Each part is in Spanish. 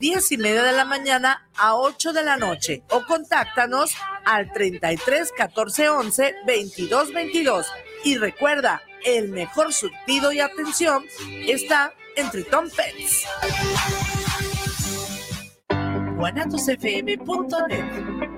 10 y media de la mañana a 8 de la noche o contáctanos al 33 14 11 22 22. Y recuerda, el mejor surtido y atención está en Triton Pets. guanatosfm.net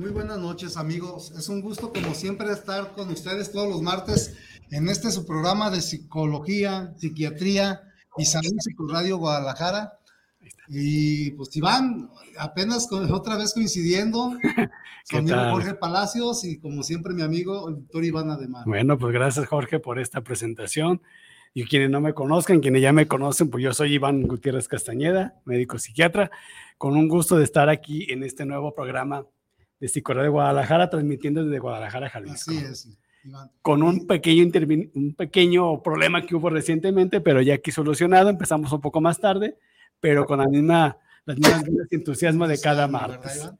Muy buenas noches amigos. Es un gusto como siempre estar con ustedes todos los martes en este su programa de psicología, psiquiatría y salud Radio Guadalajara. Y pues Iván, apenas con, otra vez coincidiendo, con Jorge Palacios y como siempre mi amigo el doctor Iván Ademar. Bueno, pues gracias Jorge por esta presentación. Y quienes no me conozcan, quienes ya me conocen, pues yo soy Iván Gutiérrez Castañeda, médico psiquiatra, con un gusto de estar aquí en este nuevo programa de Psicología de Guadalajara, transmitiendo desde Guadalajara, Jalisco. Así es. Con un pequeño, un pequeño problema que hubo recientemente, pero ya aquí solucionado, empezamos un poco más tarde, pero con la misma, las mismas entusiasmo de cada martes.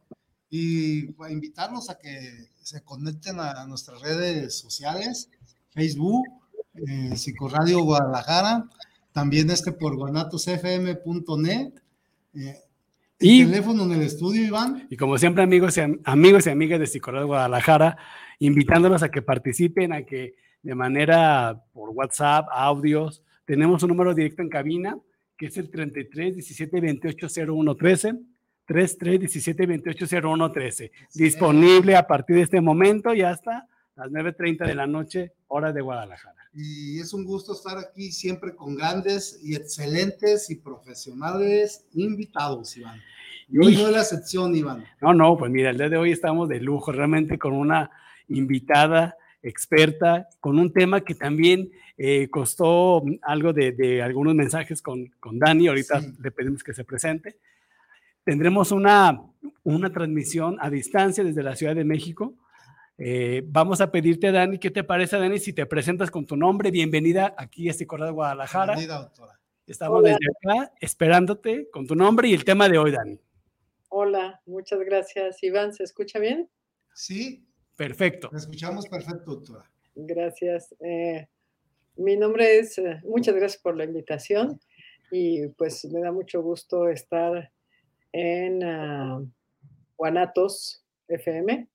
Y a invitarlos a que se conecten a nuestras redes sociales, Facebook, eh, Psicoradio Guadalajara, también este por guanatosfm.net. Eh, y, teléfono en el estudio, Iván. Y como siempre, amigos y, amigos y amigas de Psicología Guadalajara, invitándolos a que participen, a que de manera por WhatsApp, audios, tenemos un número directo en cabina, que es el 33 17 28 01 13. 33 17 28 01 13. Disponible a partir de este momento y hasta las 9.30 de la noche, hora de Guadalajara. Y es un gusto estar aquí siempre con grandes y excelentes y profesionales invitados, Iván. Y hoy no es la excepción, Iván. No, no, pues mira, el día de hoy estamos de lujo, realmente con una invitada experta, con un tema que también eh, costó algo de, algunos mensajes con, con Dani, ahorita le pedimos que se presente. Tendremos una, una transmisión a distancia desde la Ciudad de México eh, vamos a pedirte, Dani, ¿qué te parece, Dani, si te presentas con tu nombre? Bienvenida aquí a este de Guadalajara. Bienvenida, doctora. Estamos desde acá esperándote con tu nombre y el tema de hoy, Dani. Hola, muchas gracias. Iván, ¿se escucha bien? Sí. Perfecto. Te escuchamos perfecto, doctora. Gracias. Eh, mi nombre es, eh, muchas gracias por la invitación y pues me da mucho gusto estar en uh, Guanatos FM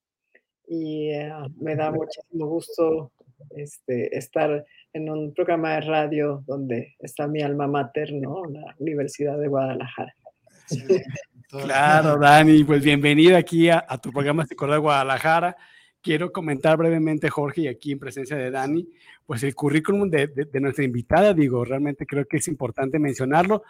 y eh, me da muchísimo gusto este, estar en un programa de radio donde está mi alma mater, ¿no? La Universidad de Guadalajara. Claro, Dani, pues bienvenida aquí a, tu programa de Guadalajara. Quiero comentar brevemente, Jorge, y aquí en presencia de Dani, pues el currículum de, de nuestra invitada, digo, realmente creo que es importante mencionarlo.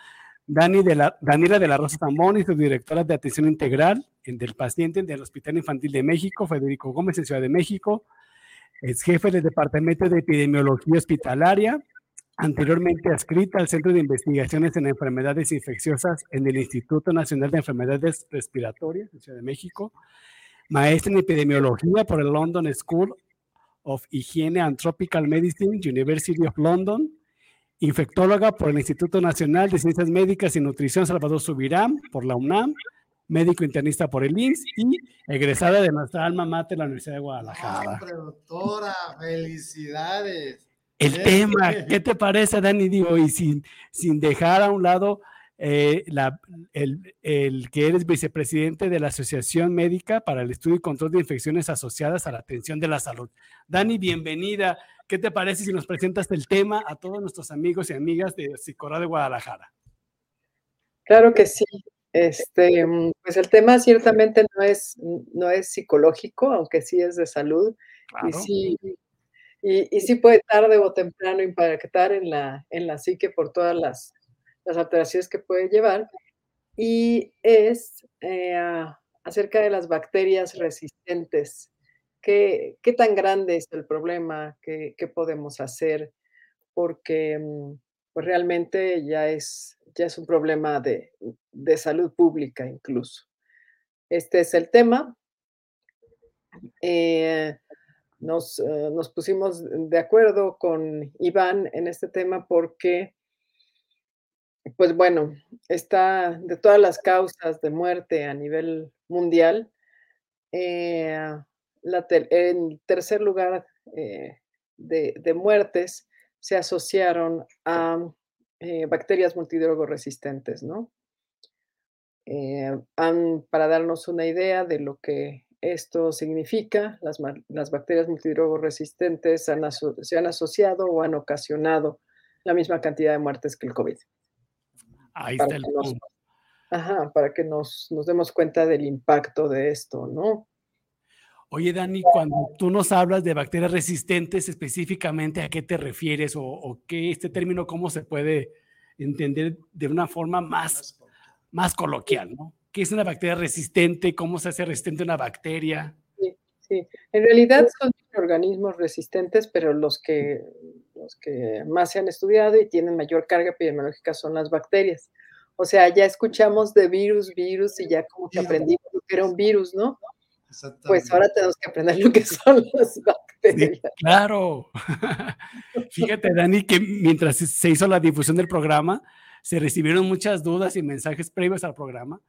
Daniela de la Rosa Tambón y su directora de atención integral del paciente del Hospital Infantil de México, Federico Gómez en Ciudad de México. Es jefe del Departamento de Epidemiología Hospitalaria, anteriormente adscrita al Centro de Investigaciones en Enfermedades Infecciosas en el Instituto Nacional de Enfermedades Respiratorias en Ciudad de México. Maestra en epidemiología por el London School of Hygiene and Tropical Medicine, University of London infectóloga por el Instituto Nacional de Ciencias Médicas y Nutrición Salvador Subirán por la UNAM, médico internista por el INS y egresada de nuestra alma mater, la Universidad de Guadalajara. Hombre, doctora, felicidades. El tema, ¿qué te parece, Dani? Digo, y sin, sin dejar a un lado eh, la, el, el, que eres vicepresidente de la Asociación Médica para el Estudio y Control de Infecciones Asociadas a la Atención de la Salud. Dani, bienvenida. ¿Qué te parece si nos presentas el tema a todos nuestros amigos y amigas de Psicora de Guadalajara? Claro que sí. Este, pues el tema ciertamente no es, no es psicológico, aunque sí es de salud. Y, sí, y, sí puede tarde o temprano impactar en la, en la psique por todas las, las alteraciones que puede llevar. y es eh, acerca de las bacterias resistentes. ¿Qué, qué tan grande es el problema? ¿Qué, qué podemos hacer? Porque mm, pues realmente ya es, ya es un problema de, de salud pública incluso. Este es el tema. Eh, nos, eh, nos, pusimos de acuerdo con Iván en este tema porque, pues bueno, está de todas las causas de muerte a nivel mundial, eh, la en tercer lugar de, de, muertes se asociaron a bacterias multidrogo resistentes, ¿no? para darnos una idea de lo que esto significa, las, las bacterias multidrogo resistentes se han asociado o han ocasionado la misma cantidad de muertes que el COVID. Ahí está el punto. Ajá, para que nos, nos demos cuenta del impacto de esto, ¿no? Oye, Dani, cuando tú nos hablas de bacterias resistentes, específicamente, ¿a qué te refieres? ¿O, o qué este término, cómo se puede entender de una forma más, más coloquial, ¿no? ¿Qué es una bacteria resistente? ¿Cómo se hace resistente una bacteria? Sí, sí. En realidad son organismos resistentes, pero los que, los que más se han estudiado y tienen mayor carga epidemiológica son las bacterias. O sea, ya escuchamos de virus, virus y ya como que aprendimos que era un virus, ¿no? Pues ahora tenemos que aprender lo que son las bacterias. claro. Fíjate, Dani, que mientras se hizo la difusión del programa, se recibieron muchas dudas y mensajes previos al programa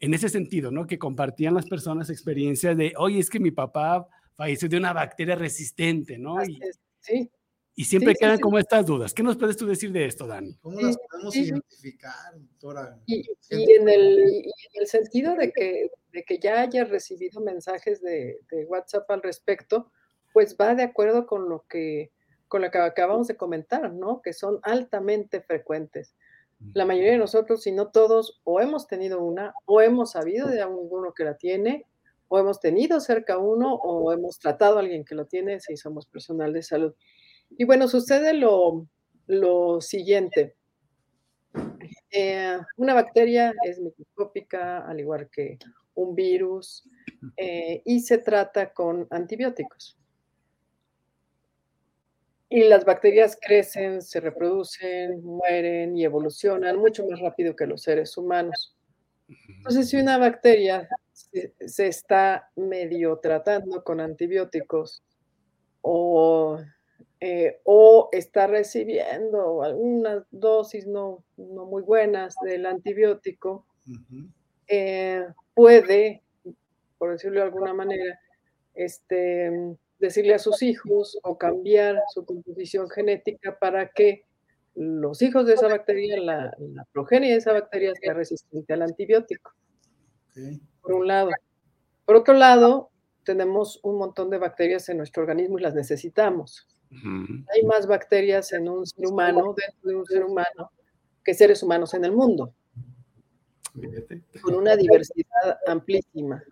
en ese sentido, ¿no? Que compartían las personas experiencias de, oye, es que mi papá falleció de una bacteria resistente, ¿no? Y, sí. Y siempre quedan como estas dudas. ¿Qué nos puedes tú decir de esto, Dani? ¿Cómo las podemos identificar, doctora? Y, en el, el, sentido de que, de que ya haya recibido mensajes de, de, WhatsApp al respecto, pues va de acuerdo con lo que con lo que acabamos de comentar, ¿no? Que son altamente frecuentes la mayoría de nosotros, si no todos, o hemos tenido una, o hemos sabido de alguno que la tiene, o hemos tenido cerca uno, o hemos tratado a alguien que lo tiene, si somos personal de salud. Y bueno, sucede lo, lo siguiente. Eh, una bacteria es microscópica, al igual que un virus, eh, y se trata con antibióticos. Y las bacterias crecen, se reproducen, mueren y evolucionan mucho más rápido que los seres humanos. Entonces, si una bacteria se, está medio tratando con antibióticos o, eh, o está recibiendo algunas dosis no, no, muy buenas del antibiótico, eh, puede, por decirlo de alguna manera, este, decirle a sus hijos o cambiar su composición genética para que los hijos de esa bacteria, la, progenie de esa bacteria sea resistente al antibiótico. Por un lado. Por otro lado, tenemos un montón de bacterias en nuestro organismo y las necesitamos. Hay más bacterias en un ser humano, dentro de un ser humano, que seres humanos en el mundo. Con una diversidad amplísima.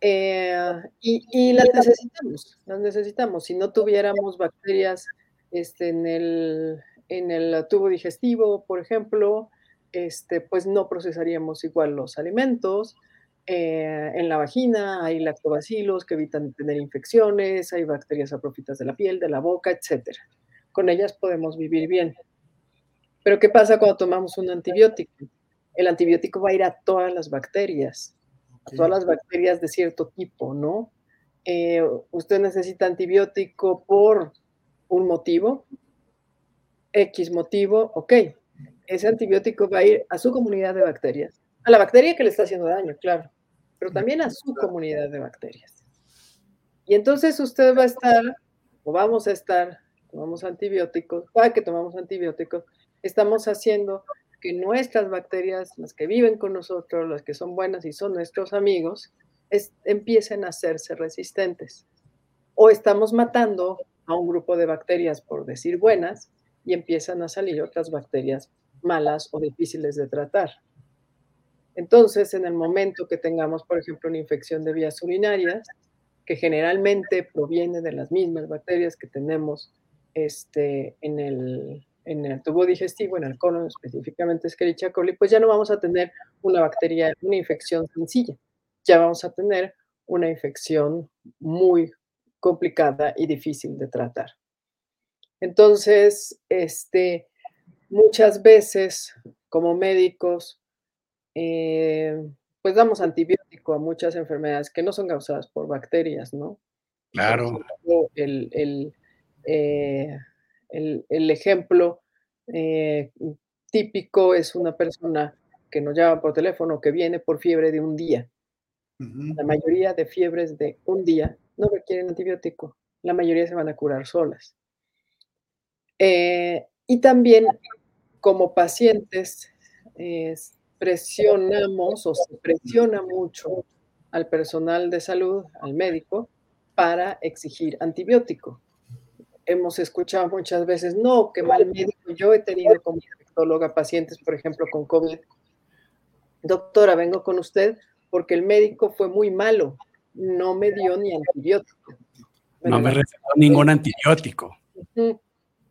Eh, y, las necesitamos, las necesitamos. Si no tuviéramos bacterias este, en, el, en el tubo digestivo, por ejemplo, este, pues no procesaríamos igual los alimentos. Eh, en la vagina hay lactobacilos que evitan tener infecciones, hay bacterias aprofitas de la piel, de la boca, etc. Con ellas podemos vivir bien. Pero ¿qué pasa cuando tomamos un antibiótico? El antibiótico va a ir a todas las bacterias todas las bacterias de cierto tipo, ¿no? Eh, usted necesita antibiótico por un motivo, X motivo, ok. Ese antibiótico va a ir a su comunidad de bacterias, a la bacteria que le está haciendo daño, claro, pero también a su comunidad de bacterias. Y entonces usted va a estar, o vamos a estar, tomamos antibióticos, para que tomamos antibióticos, estamos haciendo que nuestras bacterias, las que viven con nosotros, las que son buenas y son nuestros amigos, empiecen a hacerse resistentes. O estamos matando a un grupo de bacterias, por decir buenas, y empiezan a salir otras bacterias malas o difíciles de tratar. Entonces, en el momento que tengamos, por ejemplo, una infección de vías urinarias, que generalmente proviene de las mismas bacterias que tenemos este, en, el, tubo digestivo, en el colon específicamente Escherichia coli, pues ya no vamos a tener una bacteria, una infección sencilla, ya vamos a tener una infección muy complicada y difícil de tratar. Entonces, este, muchas veces como médicos, eh, pues damos antibiótico a muchas enfermedades que no son causadas por bacterias, ¿no? Claro. El, el, eh, el, el ejemplo eh, típico es una persona que nos llama por teléfono que viene por fiebre de un día. La mayoría de fiebres de un día no requieren antibiótico. La mayoría se van a curar solas. Eh, y también como pacientes presionamos o se presiona mucho al personal de salud, al médico, para exigir antibiótico hemos escuchado muchas veces, no, qué mal médico. Yo he tenido como infectóloga pacientes, por ejemplo, con COVID. Doctora, vengo con usted porque el médico fue muy malo, no me dio ni antibiótico. no me recetó ningún antibiótico.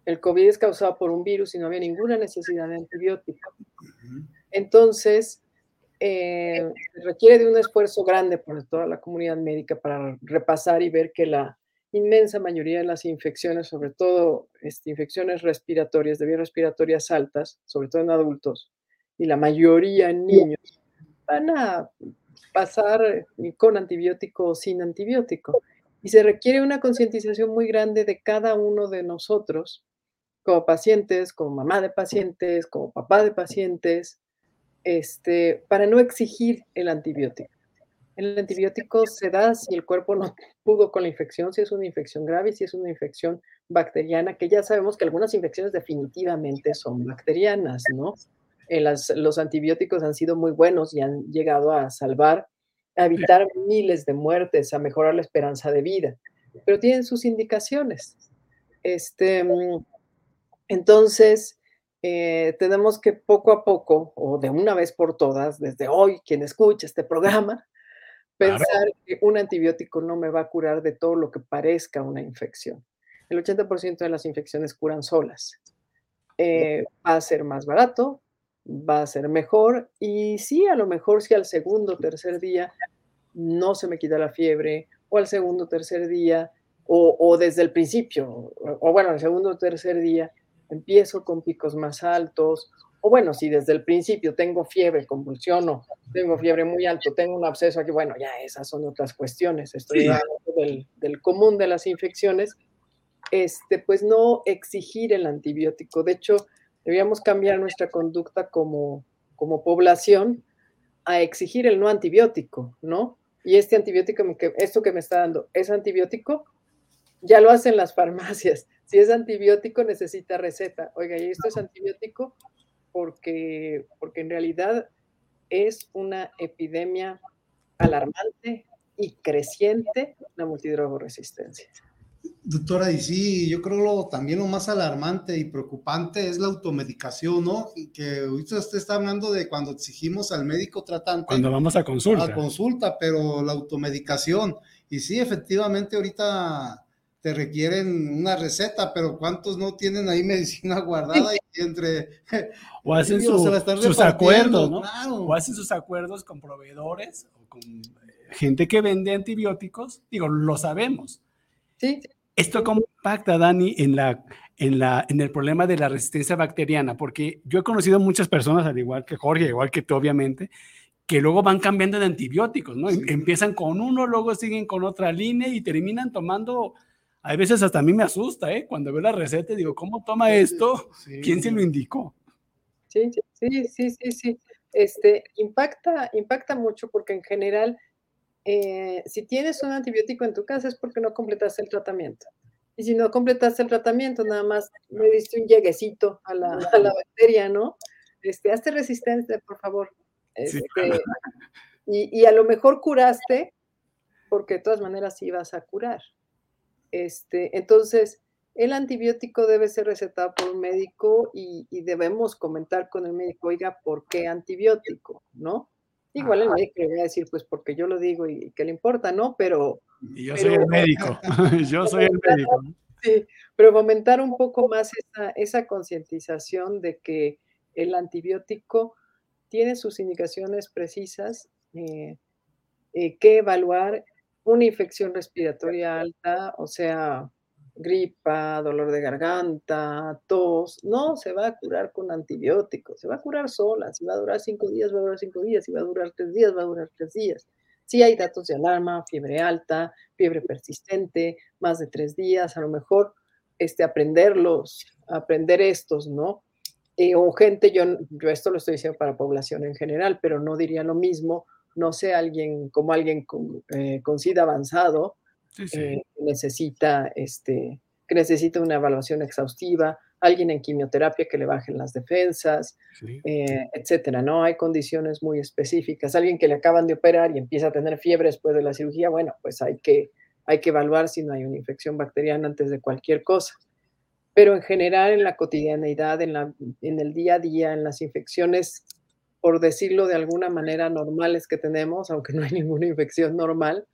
El COVID es causado por un virus y no había ninguna necesidad de antibiótico. Entonces, eh, requiere de un esfuerzo grande por toda la comunidad médica para repasar y ver que la inmensa mayoría de las infecciones, sobre todo este, infecciones respiratorias, de vías respiratorias altas, sobre todo en adultos, y la mayoría en niños, van a pasar con antibiótico o sin antibiótico. Y se requiere una concientización muy grande de cada uno de nosotros, como pacientes, como mamá de pacientes, como papá de pacientes, este, para no exigir el antibiótico. El antibiótico se da si el cuerpo no pudo con la infección, si es una infección grave, si es una infección bacteriana, que ya sabemos que algunas infecciones definitivamente son bacterianas, ¿no? Eh, los antibióticos han sido muy buenos y han llegado a salvar, a evitar miles de muertes, a mejorar la esperanza de vida, pero tienen sus indicaciones. Este, mm, entonces, eh, tenemos que poco a poco, o de una vez por todas, desde hoy, quien escucha este programa, Pensar que un antibiótico no me va a curar de todo lo que parezca una infección. El 80% de las infecciones curan solas. Eh, va a ser más barato, va a ser mejor y sí, a lo mejor si al segundo o tercer día no se me quita la fiebre o al segundo o tercer día o, o desde el principio o, o bueno, al segundo o tercer día empiezo con picos más altos o bueno, si desde el principio tengo fiebre, convulsiono, tengo fiebre muy alto, tengo un absceso aquí, bueno, ya esas son otras cuestiones. Estoy hablando del, común de las infecciones. Este, pues no exigir el antibiótico. De hecho, debíamos cambiar nuestra conducta como, como población a exigir el no antibiótico, ¿no? Y este antibiótico, esto que me está dando, ¿es antibiótico? Ya lo hacen las farmacias. Si es antibiótico, necesita receta. Oiga, ¿y esto es antibiótico? porque, porque en realidad es una epidemia alarmante y creciente la multidrogoresistencia. Doctora, y sí, yo creo lo, también lo más alarmante y preocupante es la automedicación, ¿no? Que ahorita usted está hablando de cuando exigimos al médico tratante. Cuando vamos a consulta. A consulta, pero la automedicación. Y sí, efectivamente, ahorita te requieren una receta, pero ¿cuántos no tienen ahí medicina guardada y entre... O hacen sus acuerdos, ¿no? O hacen sus acuerdos con proveedores o con eh, gente que vende antibióticos. Digo, lo sabemos. Sí. ¿Esto cómo impacta, Dani, en, la, en, la, en el problema de la resistencia bacteriana? Porque yo he conocido muchas personas, al igual que Jorge, igual que tú, obviamente, que luego van cambiando de antibióticos, ¿no? Empiezan con uno, luego siguen con otra línea y terminan tomando hay veces hasta a mí me asusta, ¿eh? Cuando veo la receta y digo, ¿cómo toma esto? ¿Quién se lo indicó? Sí, sí, sí, sí, sí. Este, impacta, impacta mucho porque en general, eh, si tienes un antibiótico en tu casa es porque no completaste el tratamiento. Y si no completaste el tratamiento, nada más me diste un lleguecito a la, a la bacteria, ¿no? Este, hazte resistente, por favor. Este, y, y, a lo mejor curaste, porque de todas maneras ibas a curar. Este, entonces, el antibiótico debe ser recetado por un médico y, debemos comentar con el médico, oiga, ¿por qué antibiótico? ¿No? Igual el médico le va a decir, pues porque yo lo digo y, que le importa, ¿no? Pero... Y yo soy el médico, yo soy el médico. Sí, pero fomentar un poco más esa, esa concientización de que el antibiótico tiene sus indicaciones precisas, eh, eh, que evaluar una infección respiratoria alta, o sea, gripa, dolor de garganta, tos, no se va a curar con antibióticos, se va a curar sola, si va a durar cinco días, va a durar cinco días, si va a durar tres días, va a durar tres días. Si hay datos de alarma, fiebre alta, fiebre persistente, más de tres días, a lo mejor este, aprenderlos, aprender estos, ¿no? Eh, o gente, yo, yo esto lo estoy diciendo para población en general, pero no diría lo mismo, no sé, alguien como alguien con, eh, con SIDA avanzado, eh, necesita, este, que necesita una evaluación exhaustiva, alguien en quimioterapia que le bajen las defensas, eh, etcétera, ¿no? Hay condiciones muy específicas. Alguien que le acaban de operar y empieza a tener fiebre después de la cirugía, bueno, pues hay que, hay que evaluar si no hay una infección bacteriana antes de cualquier cosa. Pero en general, en la cotidianeidad, en, la, en el día a día, en las infecciones, por decirlo de alguna manera, normales que tenemos, aunque no hay ninguna infección normal,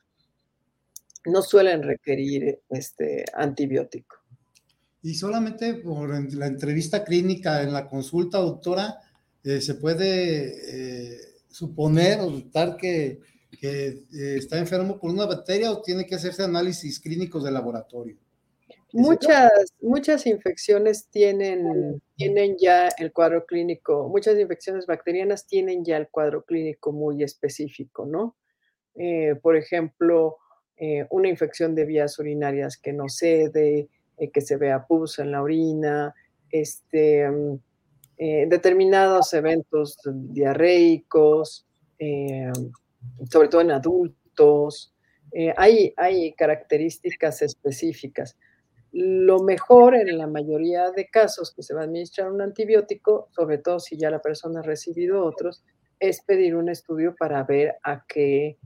no suelen requerir este antibiótico. Y solamente por la entrevista clínica en la consulta, doctora, eh, se puede eh, suponer o notar que, eh, está enfermo por una bacteria o tiene que hacerse análisis clínicos de laboratorio. Muchas, muchas infecciones tienen, tienen ya el cuadro clínico, muchas infecciones bacterianas tienen ya el cuadro clínico muy específico, ¿no? por ejemplo, eh, una infección de vías urinarias que no cede, eh, que se vea pus en la orina, este, mm, eh, determinados eventos diarreicos, sobre todo en adultos. hay, hay características específicas. Lo mejor en la mayoría de casos que se va a administrar un antibiótico, sobre todo si ya la persona ha recibido otros, es pedir un estudio para ver a qué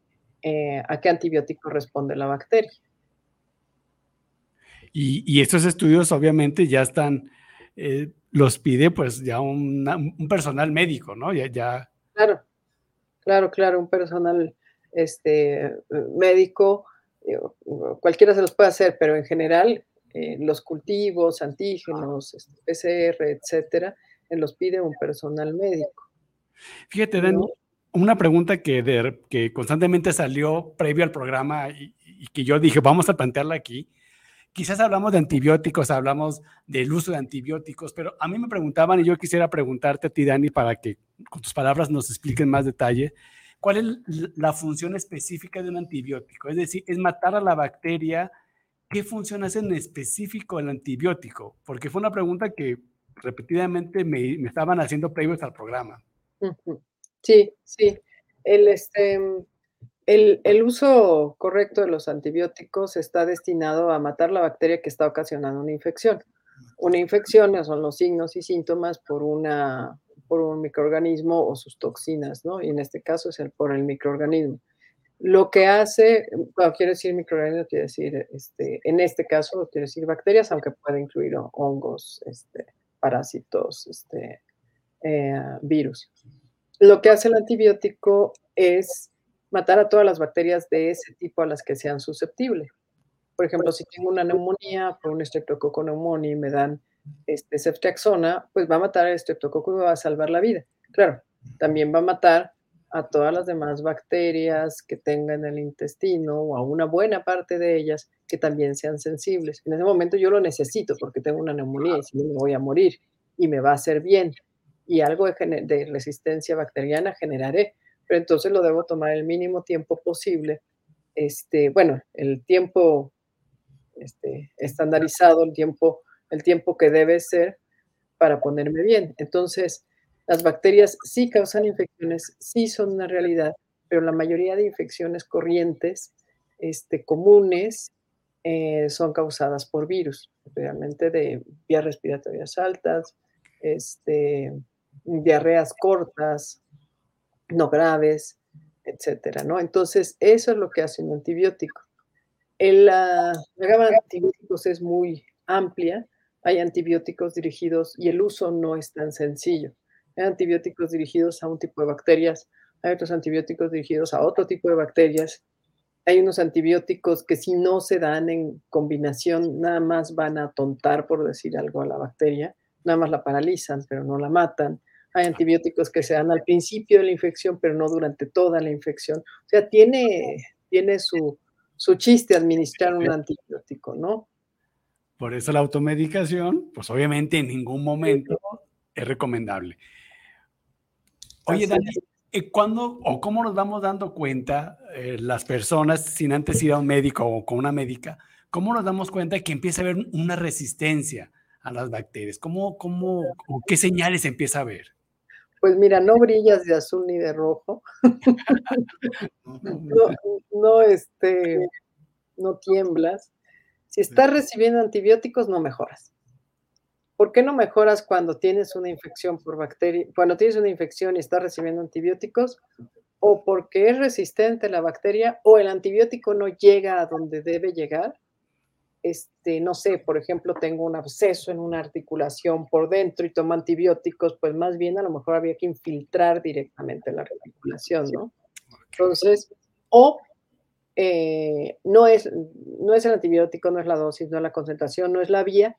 eh, a qué antibiótico responde la bacteria. Y, estos estudios obviamente ya están, eh, los pide pues ya un personal médico, ¿no? Ya, ya. Claro, claro, claro, un personal este, médico, cualquiera se los puede hacer, pero en general eh, los cultivos, antígenos, este, PCR, etcétera, los pide un personal médico. Fíjate, Dani, una pregunta que, que constantemente salió previo al programa y, que yo dije, vamos a plantearla aquí. Quizás hablamos de antibióticos, hablamos del uso de antibióticos, pero a mí me preguntaban y yo quisiera preguntarte a ti, Dani, para que con tus palabras nos expliquen más detalle, ¿cuál es la función específica de un antibiótico? Es decir, es matar a la bacteria. ¿Qué función hace en específico el antibiótico? Porque fue una pregunta que repetidamente me, me estaban haciendo previo al programa. Sí, sí. El, este, el, el, uso correcto de los antibióticos está destinado a matar la bacteria que está ocasionando una infección. Una infección son los signos y síntomas por, una, por un microorganismo o sus toxinas, ¿no? Y en este caso es por el microorganismo. Lo que hace, bueno, quiere decir microorganismo, quiere decir, este, en este caso, quiere decir bacterias, aunque puede incluir hongos, este, parásitos, este, eh, virus lo que hace el antibiótico es matar a todas las bacterias de ese tipo a las que sean susceptibles. Por ejemplo, si tengo una neumonía por un estreptococo neumonía y me dan este ceftriaxona, pues va a matar al streptococo y va a salvar la vida. Claro, también va a matar a todas las demás bacterias que tengan en el intestino o a una buena parte de ellas que también sean sensibles. En ese momento yo lo necesito porque tengo una neumonía y si no me voy a morir y me va a hacer bien y algo de, resistencia bacteriana generaré, pero entonces lo debo tomar el mínimo tiempo posible. Este, bueno, el tiempo este, estandarizado, el tiempo, el tiempo que debe ser para ponerme bien. Entonces, las bacterias sí causan infecciones, sí son una realidad, pero la mayoría de infecciones corrientes este, comunes eh, son causadas por virus, realmente de vías respiratorias altas, este, diarreas cortas, no graves, etcétera, ¿no? Entonces, eso es lo que hace un antibiótico. la, gama de antibióticos es muy amplia, hay antibióticos dirigidos y el uso no es tan sencillo. Hay antibióticos dirigidos a un tipo de bacterias, hay otros antibióticos dirigidos a otro tipo de bacterias. hay unos antibióticos que si no se dan en combinación, nada más van a atontar, por decir algo, a la bacteria, nada más la paralizan, pero no la matan. Hay antibióticos que se dan al principio de la infección, pero no durante toda la infección. O sea, tiene, tiene su, su chiste administrar un antibiótico, ¿no? Por eso la automedicación, pues obviamente en ningún momento es recomendable. Oye, Dani, ¿cuándo o cómo nos vamos dando cuenta eh, las personas sin antes ir a un médico o con una médica? ¿Cómo nos damos cuenta que empieza a haber una resistencia a las bacterias? ¿Cómo, cómo, qué señales empieza a ver? Pues mira, no brillas de azul ni de rojo. no, no, este, no tiemblas. Si estás recibiendo antibióticos, no mejoras. ¿Por qué no mejoras cuando tienes una infección por bacteria, cuando tienes una infección y estás recibiendo antibióticos? O porque es resistente la bacteria o el antibiótico no llega a donde debe llegar. Este, no sé, por ejemplo, tengo un absceso en una articulación por dentro y tomo antibióticos, pues más bien a lo mejor había que infiltrar directamente la articulación, ¿no? Entonces, o eh, no, es, no es el antibiótico, no es la dosis, no es la concentración, no es la vía,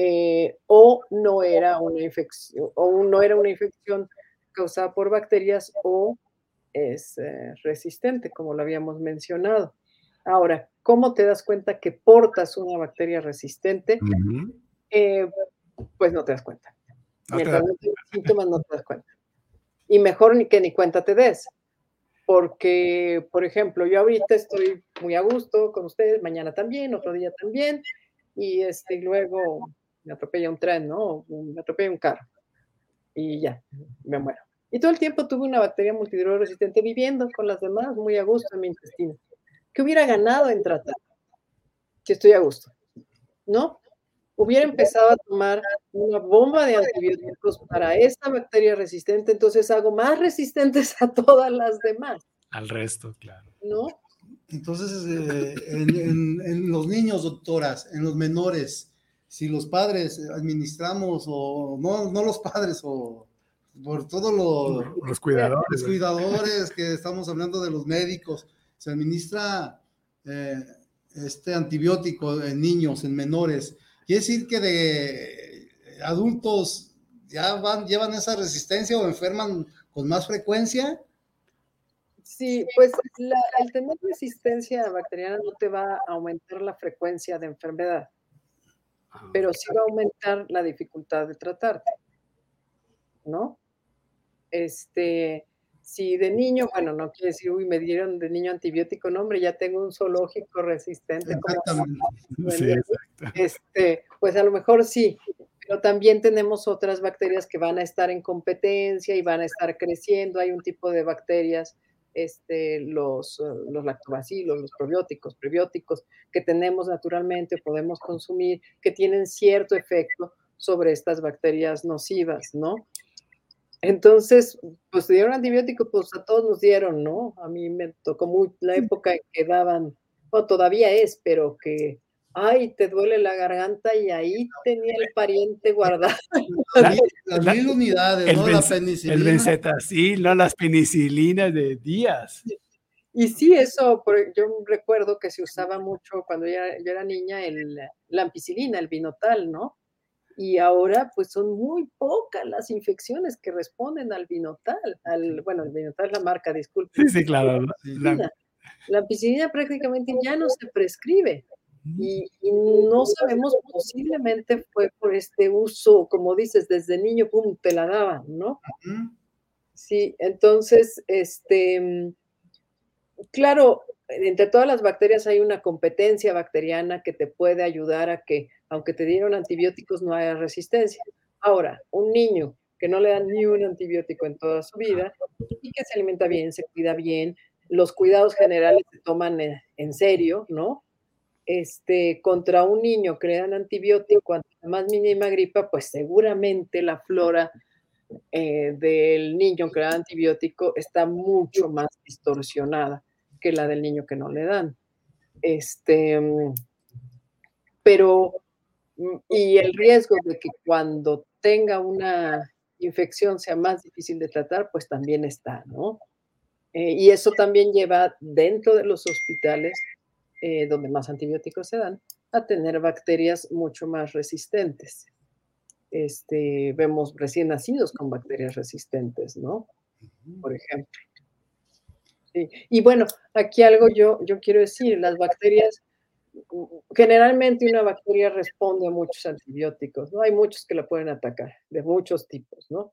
eh, o no era una infección, o no era una infección causada por bacterias o es eh, resistente, como lo habíamos mencionado. Ahora, ¿cómo te das cuenta que portas una bacteria resistente? pues no te das cuenta. Mientras no tienes síntomas, no te das cuenta. Y mejor ni que ni cuenta te des porque, por ejemplo, yo ahorita estoy muy a gusto con ustedes, mañana también, otro día también, y este, luego me atropella un tren, ¿no? Me atropella un carro, y ya, me muero. Y todo el tiempo tuve una bacteria multidroga resistente viviendo con las demás muy a gusto en mi intestino. ¿Qué hubiera ganado en tratar? Si estoy a gusto, ¿no? Hubiera empezado a tomar una bomba de antibióticos para esta bacteria resistente, entonces hago más resistentes a todas las demás. Al resto, claro. ¿No? Entonces, eh, en, los niños, doctoras, en los menores, si los padres administramos, o no, no los padres, o por todos los, cuidadores. Los cuidadores, que estamos hablando de los médicos, se administra eh, este antibiótico en niños, en menores. Quiere decir que de adultos ya van, llevan esa resistencia o enferman con más frecuencia. Sí, pues el tener resistencia bacteriana no te va a aumentar la frecuencia de enfermedad, pero sí va a aumentar la dificultad de tratarte, ¿no? Este, si de niño, bueno, no quiere decir, uy, me dieron de niño antibiótico, no, hombre, ya tengo un zoológico resistente. sí, este, pues a lo mejor sí, pero también tenemos otras bacterias que van a estar en competencia y van a estar creciendo. Hay un tipo de bacterias, este, los, los lactobacilos, los probióticos, prebióticos, que tenemos naturalmente, podemos consumir, que tienen cierto efecto sobre estas bacterias nocivas, ¿no? Entonces, pues dieron antibióticos, pues a todos nos dieron, ¿no? A mí me tocó muy la época en que daban, o todavía es, pero que, ay, te duele la garganta y ahí tenía el pariente guardado. Las mil unidades, ¿no? La penicilina. El bencetacil, no las penicilinas de días. Y sí, eso, yo recuerdo que se usaba mucho cuando yo era niña, el, la ampicilina, el vinotal, ¿no? y ahora pues son muy pocas las infecciones que responden al binotal, al, bueno, el binotal es la marca, disculpe. Sí, sí, claro. La, la ampicilina prácticamente ya no se prescribe y, no sabemos, posiblemente fue por este uso, como dices, desde niño, pum, te la daban, ¿no? Sí, entonces, este, claro, entre todas las bacterias hay una competencia bacteriana que te puede ayudar a que, aunque te dieron antibióticos, no haya resistencia. Ahora, un niño que no le dan ni un antibiótico en toda su vida y que se alimenta bien, se cuida bien, los cuidados generales se toman en serio, ¿no? Este, contra un niño que le dan antibiótico ante la más mínima gripa, pues seguramente la flora eh, del niño que le antibiótico está mucho más distorsionada que la del niño que no le dan. Este, pero, y el riesgo de que cuando tenga una infección sea más difícil de tratar, pues también está, ¿no? Eh, y eso también lleva dentro de los hospitales, eh, donde más antibióticos se dan, a tener bacterias mucho más resistentes. Este, vemos recién nacidos con bacterias resistentes, ¿no? Por ejemplo. Y bueno, aquí algo yo, yo quiero decir, las bacterias, generalmente una bacteria responde a muchos antibióticos, ¿no? Hay muchos que la pueden atacar, de muchos tipos, ¿no?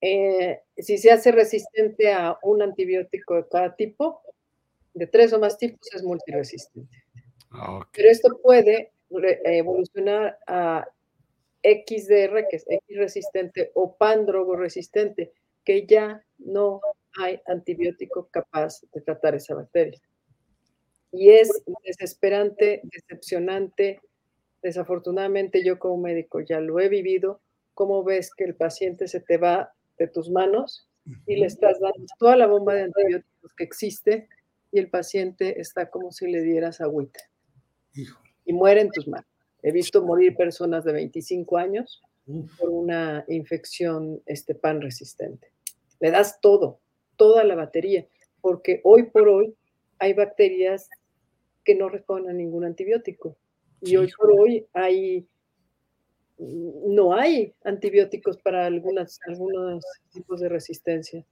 Eh, si se hace resistente a un antibiótico de cada tipo, de tres o más tipos, es multiresistente. Ah, Pero esto puede evolucionar a XDR, que es X resistente, o pandrogo resistente, que ya no hay antibiótico capaz de tratar esa bacteria. Y es desesperante, decepcionante. Desafortunadamente yo como médico ya lo he vivido, cómo ves que el paciente se te va de tus manos y le estás dando toda la bomba de antibióticos que existe y el paciente está como si le dieras agüita. Y muere en tus manos. He visto morir personas de 25 años por una infección este, pan resistente. Le das todo, toda la batería, porque hoy por hoy hay bacterias que no responden a ningún antibiótico. Y hoy por hoy hay no hay antibióticos para algunas, algunos tipos de resistencia.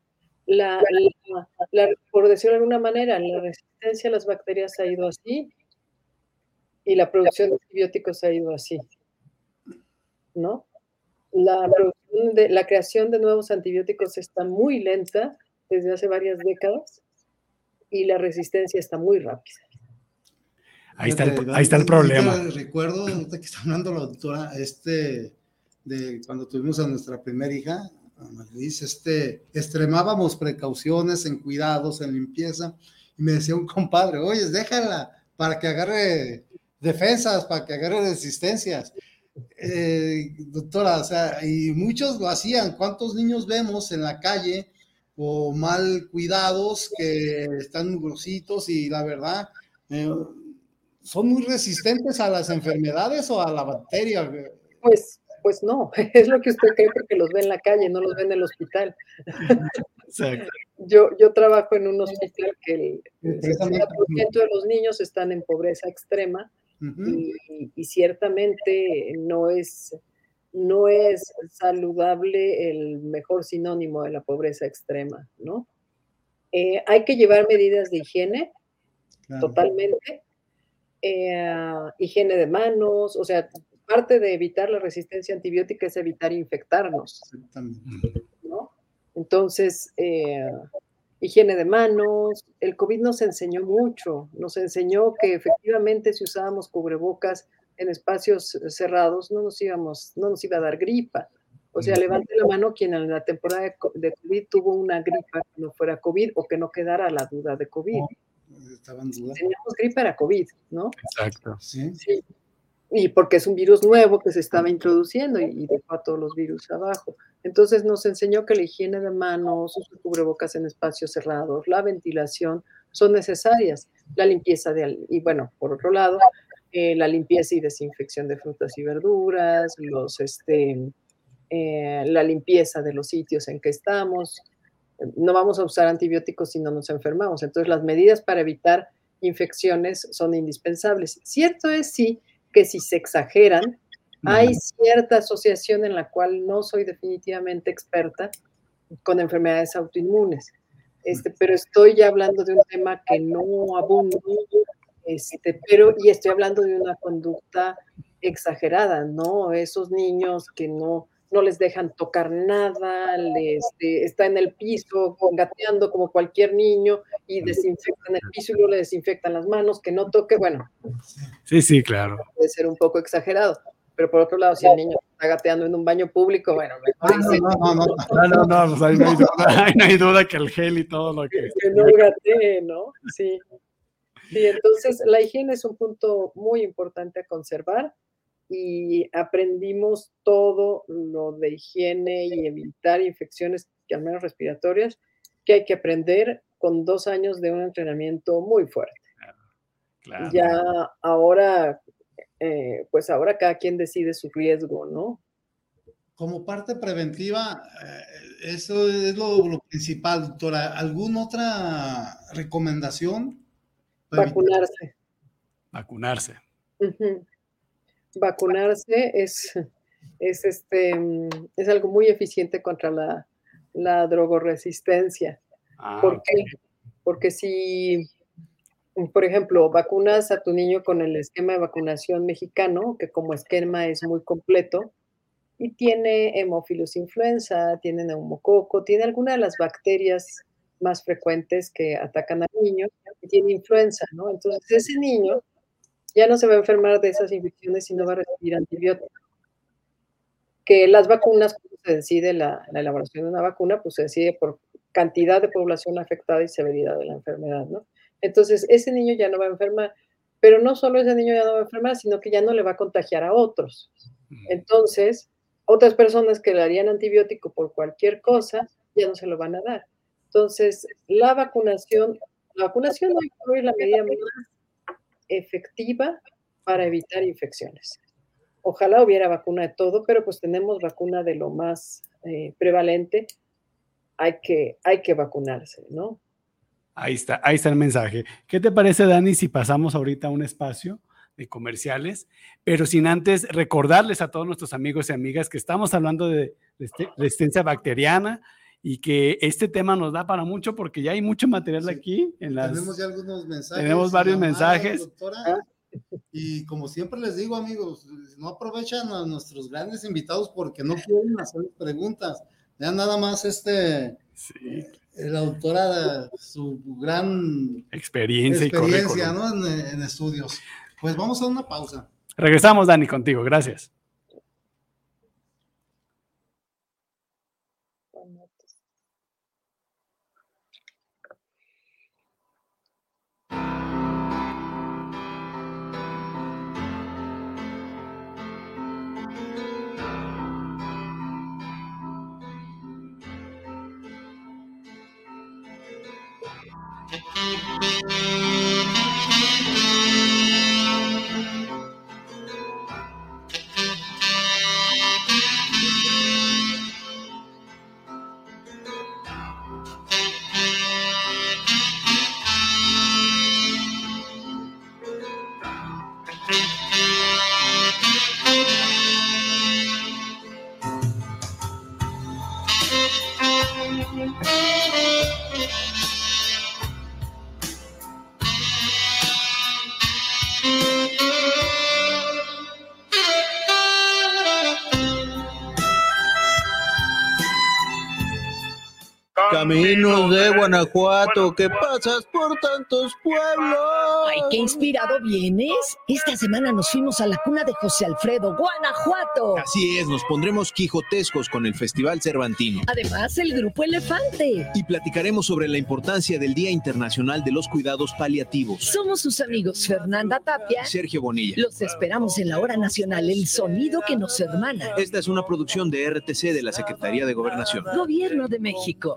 La, por decirlo de alguna manera, la resistencia a las bacterias ha ido así y la producción de antibióticos ha ido así. ¿No? La, de, la creación de nuevos antibióticos está muy lenta desde hace varias décadas y la resistencia está muy rápida. Ahí está el, ahí está el problema. Recuerdo, que está hablando la doctora, este, de cuando tuvimos a nuestra primera hija, dice, este, extremábamos precauciones en cuidados, en limpieza, y me decía un compadre, oye, déjala para que agarre defensas, para que agarre resistencias. Eh, doctora, o sea, y muchos lo hacían. ¿Cuántos niños vemos en la calle o mal cuidados que están grositos y la verdad, eh, son muy resistentes a las enfermedades o a la bacteria. Pues, pues no, es lo que usted cree porque los ve en la calle, no los ve en el hospital. Yo, yo trabajo en un hospital que el 60% de los niños están en pobreza extrema y, ciertamente no es, no es saludable el mejor sinónimo de la pobreza extrema, ¿no? Eh, hay que llevar medidas de higiene, totalmente, eh, higiene de manos, o sea, parte de evitar la resistencia antibiótica es evitar infectarnos. ¿no? Entonces, eh, higiene de manos, el COVID nos enseñó mucho, nos enseñó que efectivamente si usábamos cubrebocas en espacios cerrados no nos íbamos, no nos iba a dar gripa. O sea, levante la mano quien en la temporada de COVID tuvo una gripa que no fuera COVID o que no quedara la duda de COVID estaban Teníamos gripe para COVID, ¿no? Exacto. ¿Sí? Y porque es un virus nuevo que se estaba introduciendo y, dejó a todos los virus abajo. Entonces nos enseñó que la higiene de manos, uso de cubrebocas en espacios cerrados, la ventilación son necesarias. La limpieza de, y bueno, por otro lado, eh, la limpieza y desinfección de frutas y verduras, los, este, eh, la limpieza de los sitios en que estamos, no vamos a usar antibióticos si no nos enfermamos. Entonces, las medidas para evitar infecciones son indispensables. Cierto es, sí, que si se exageran, hay cierta asociación en la cual no soy definitivamente experta con enfermedades autoinmunes. Este, pero estoy ya hablando de un tema que no abundo, este, pero y estoy hablando de una conducta exagerada, ¿no? Esos niños que no, no les dejan tocar nada, les, este, está en el piso gateando como cualquier niño y desinfectan el piso y luego le desinfectan las manos, que no toque, bueno. Sí, sí, claro. Puede ser un poco exagerado. Pero por otro lado, si el niño está gateando en un baño público, bueno, mejor ah, no, no, no, no, no, pues ahí no, hay duda, no hay duda que el gel y todo lo que... Que no gatee, ¿no? Sí. Sí, entonces la higiene es un punto muy importante a conservar y aprendimos todo lo de higiene y evitar infecciones, que al menos respiratorias, que hay que aprender con dos años de un entrenamiento muy fuerte. Ya ahora, eh, pues ahora cada quien decide su riesgo, ¿no? como parte preventiva, eh, eso es lo, principal, doctora. ¿Alguna otra recomendación? Vacunarse. Vacunarse. Vacunarse es, es, este, es algo muy eficiente contra la, la drogoresistencia. Ah, ¿Por qué? Porque si, por ejemplo, vacunas a tu niño con el esquema de vacunación mexicano, que como esquema es muy completo, y tiene hemófilos influenza, tiene neumococo, tiene alguna de las bacterias más frecuentes que atacan al niño y tiene influenza, ¿no? Entonces ese niño ya no se va a enfermar de esas infecciones y no va a recibir antibióticos. Que las vacunas, se decide la, la, elaboración de una vacuna, pues se decide por cantidad de población afectada y severidad de la enfermedad, ¿no? Entonces ese niño ya no va a enfermar, pero no solo ese niño ya no va a enfermar, sino que ya no le va a contagiar a otros. Entonces, otras personas que le harían antibiótico por cualquier cosa, ya no se lo van a dar. Entonces, la vacunación, la vacunación hoy es la medida más efectiva para evitar infecciones. Ojalá hubiera vacuna de todo, pero pues tenemos vacuna de lo más eh, prevalente. Hay que, hay que vacunarse, ¿no? Ahí está, ahí está el mensaje. ¿Qué te parece, Dani, si pasamos ahorita a un espacio de comerciales, pero sin antes recordarles a todos nuestros amigos y amigas que estamos hablando de resistencia bacteriana y que este tema nos da para mucho porque ya hay mucho material aquí. En las, tenemos ya algunos mensajes. Tenemos varios mensajes. y como siempre les digo, amigos, no aprovechan a nuestros grandes invitados porque no quieren hacer preguntas. Ya nada más este, sí. la doctora, su gran experiencia, experiencia ¿no? en estudios. Pues vamos a una pausa. Regresamos, Dani, contigo. Gracias. Caminos de Guanajuato, ¿qué pasas por tantos pueblos. Ay, qué inspirado vienes. Esta semana nos fuimos a la cuna de José Alfredo, Guanajuato. Así es, nos pondremos quijotescos con el Festival Cervantino. Además, el Grupo Elefante. Y platicaremos sobre la importancia del Día Internacional de los Cuidados Paliativos. Somos sus amigos Fernanda Tapia y Sergio Bonilla. Los esperamos en la hora nacional, el sonido que nos hermana. Esta es una producción de RTC de la Secretaría de Gobernación. Gobierno de México.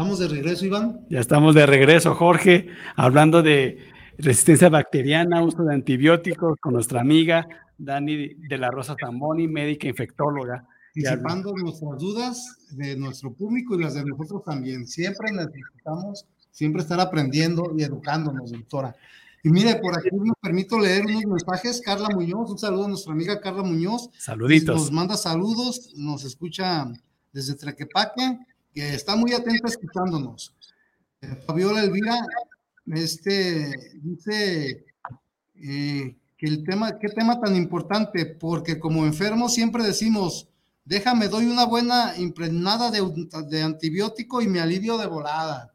Estamos de regreso, Iván. Ya estamos de regreso, Jorge, hablando de resistencia bacteriana, uso de antibióticos con nuestra amiga Dani de la Rosa Zamboni, médica infectóloga. Disipando nuestras dudas de nuestro público y las de nosotros también. Siempre necesitamos, siempre estar aprendiendo y educándonos, doctora. Y mire, por aquí me permito leer unos mensajes. Carla Muñoz, un saludo a nuestra amiga Carla Muñoz. Saluditos. Nos manda saludos, nos escucha desde Trequepaque, que está muy atenta escuchándonos. Eh, Fabiola Elvira, este, dice eh, que el tema, qué tema tan importante, porque como enfermos siempre decimos, déjame, doy una buena impregnada de, de antibiótico y me alivio de volada.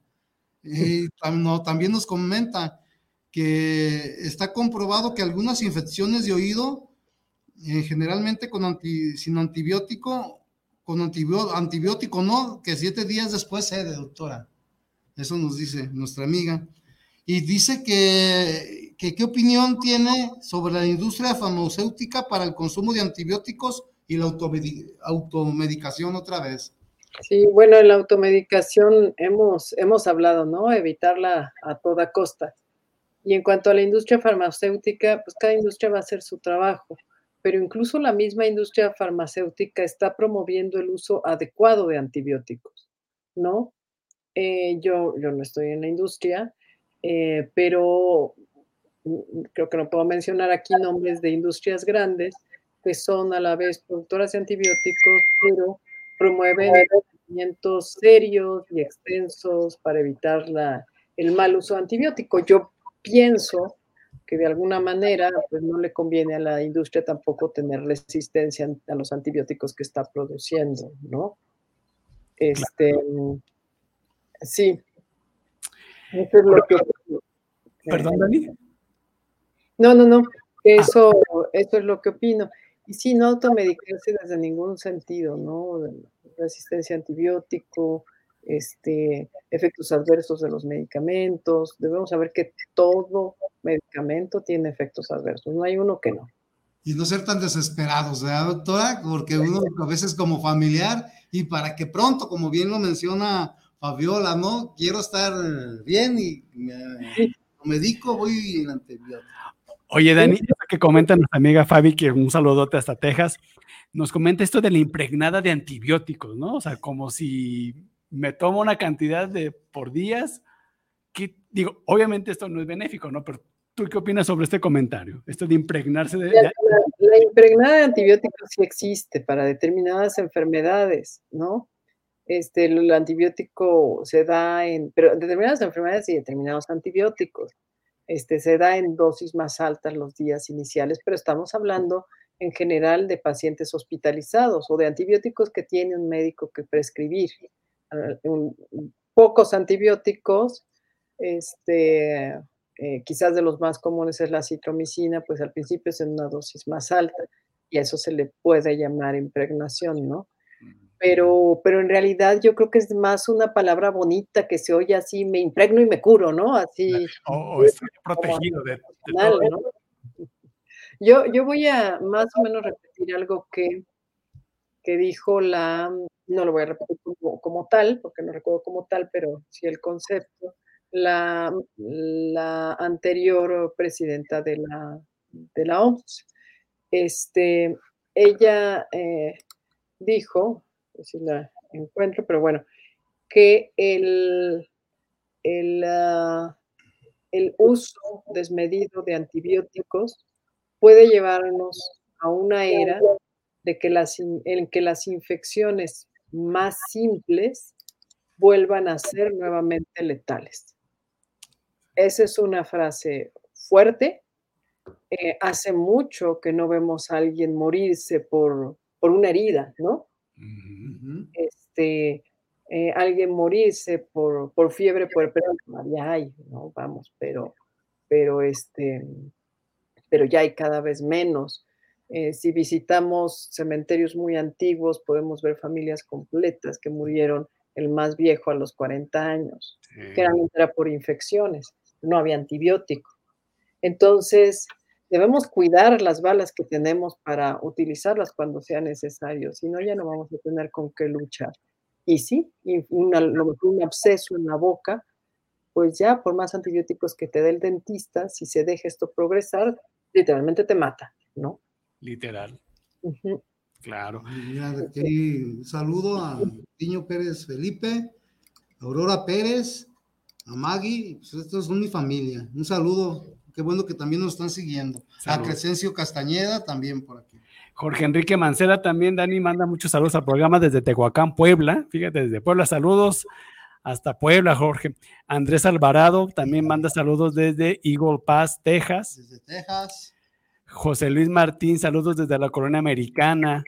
Y no, también nos comenta que está comprobado que algunas infecciones de oído, eh, generalmente con sin antibiótico, con antibiótico, no, que siete días después cede, doctora. Eso nos dice nuestra amiga. Y dice que, que, qué opinión tiene sobre la industria farmacéutica para el consumo de antibióticos y la automedicación otra vez. Sí, bueno, en la automedicación hemos, hemos hablado, ¿no? Evitarla a toda costa. Y en cuanto a la industria farmacéutica, pues cada industria va a hacer su trabajo, pero incluso la misma industria farmacéutica está promoviendo el uso adecuado de antibióticos, ¿no? Eh, yo, yo no estoy en la industria, eh, pero creo que no puedo mencionar aquí nombres de industrias grandes que son a la vez productoras de antibióticos, pero promueven tratamientos serios y extensos para evitar la, el mal uso de antibiótico. Yo pienso que de alguna manera pues no le conviene a la industria tampoco tener resistencia a los antibióticos que está produciendo, ¿no? Este, sí. Eso es lo que... Perdón, Dani. No, no, no. Eso, eso es lo que opino. Y sí, no automedicarse desde ningún sentido, ¿no? Resistencia a antibiótico, este, efectos adversos de los medicamentos. Debemos saber que todo medicamento tiene efectos adversos, no hay uno que no. Y no ser tan desesperados, ¿verdad, doctora? Porque uno a veces como familiar y para que pronto, como bien lo menciona Fabiola, ¿no? Quiero estar bien y me, medico, voy en antibiótico. Oye, Dani, que comenta nuestra amiga Fabi, que un saludote hasta Texas, nos comenta esto de la impregnada de antibióticos, ¿no? O sea, como si me tomo una cantidad de por días, que digo, obviamente esto no es benéfico, ¿no? Pero ¿tú qué opinas sobre este comentario? Esto de impregnarse de... La, la, impregnada de antibióticos sí existe para determinadas enfermedades, ¿no? Este, el antibiótico se da en, pero determinadas enfermedades y determinados antibióticos. Este, se da en dosis más altas los días iniciales, pero estamos hablando en general de pacientes hospitalizados o de antibióticos que tiene un médico que prescribir pocos antibióticos, este, eh, quizás de los más comunes es la citromicina, pues al principio es en una dosis más alta y a eso se le puede llamar impregnación, ¿no? Pero, pero en realidad yo creo que es más una palabra bonita que se oye así, me impregno y me curo, ¿no? Así. O, estoy protegido de, todo. ¿no? Yo, yo voy a más o menos repetir algo que, que dijo la no lo voy a repetir como, tal, porque no recuerdo como tal, pero sí el concepto, la, la anterior presidenta de la, de la OMS. Este, ella eh, dijo, si la encuentro, pero bueno, que el, el, ah, el uso desmedido de antibióticos puede llevarnos a una era de que las, en que las infecciones más simples vuelvan a ser nuevamente letales. Esa es una frase fuerte. Eh, hace mucho que no vemos a alguien morirse por, por una herida, ¿no? Este, eh, alguien morirse por, por fiebre por ya hay, ¿no? Vamos, pero, pero este, pero ya hay cada vez menos. Eh, si visitamos cementerios muy antiguos, podemos ver familias completas que murieron el más viejo a los 40 años, que era por infecciones, no había antibiótico. Entonces, debemos cuidar las balas que tenemos para utilizarlas cuando sea necesario, si no, ya no vamos a tener con qué luchar. y sí, un absceso en la boca, pues ya por más antibióticos que te dé el dentista, si se deja esto progresar, literalmente te mata, ¿no? Literal. Claro. Un saludo a Niño Pérez Felipe, Aurora Pérez, a Maggie, pues estos son mi familia. Un saludo, qué bueno que también nos están siguiendo. A Crescencio Castañeda también por aquí. Jorge Enrique Mancera también, Dani, manda muchos saludos al programa desde Tehuacán, Puebla. Fíjate, desde Puebla, saludos hasta Puebla, Jorge. Andrés Alvarado también manda saludos desde Eagle Pass, Texas. Desde Texas. José Luis Martín, saludos desde la colonia americana,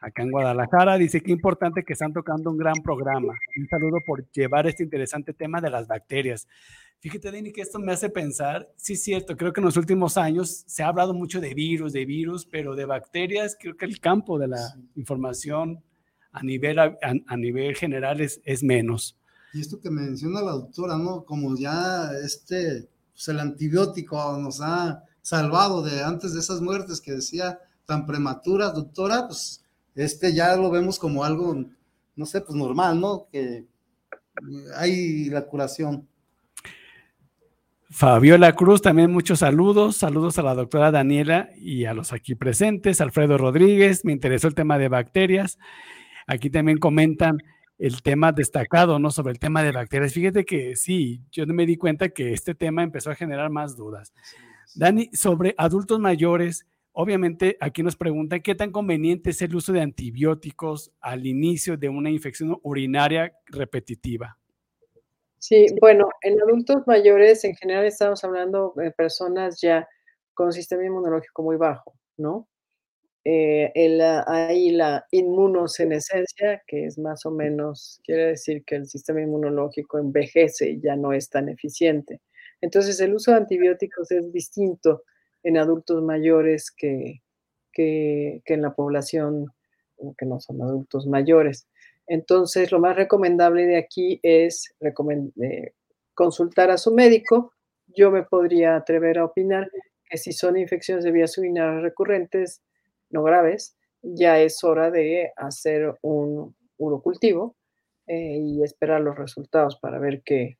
acá en Guadalajara. Dice que importante que están tocando un gran programa. Un saludo por llevar este interesante tema de las bacterias. Fíjate, Dani, que esto me hace pensar, sí es cierto, creo que en los últimos años se ha hablado mucho de virus, de virus, pero de bacterias, creo que el campo de la información a nivel, a, nivel general es, es, menos. Y esto que menciona la doctora, ¿no? Como ya este, pues el antibiótico nos ha salvado de antes de esas muertes que decía tan prematuras, doctora, pues este ya lo vemos como algo, no sé, pues normal, ¿no? Que hay la curación. Fabiola Cruz, también muchos saludos. Saludos a la doctora Daniela y a los aquí presentes. Alfredo Rodríguez, me interesó el tema de bacterias. Aquí también comentan el tema destacado, ¿no? Sobre el tema de bacterias. Fíjate que sí, yo me di cuenta que este tema empezó a generar más dudas. Dani, sobre adultos mayores, obviamente aquí nos preguntan qué tan conveniente es el uso de antibióticos al inicio de una infección urinaria repetitiva. Sí, bueno, en adultos mayores en general estamos hablando de personas ya con sistema inmunológico muy bajo, ¿no? Eh, hay la inmunosenescencia, que es más o menos, quiere decir que el sistema inmunológico envejece y ya no es tan eficiente. Entonces, el uso de antibióticos es distinto en adultos mayores que, que, en la población que no son adultos mayores. Entonces, lo más recomendable de aquí es eh, consultar a su médico. Yo me podría atrever a opinar que si son infecciones de vías urinarias recurrentes, no graves, ya es hora de hacer un urocultivo eh, y esperar los resultados para ver qué,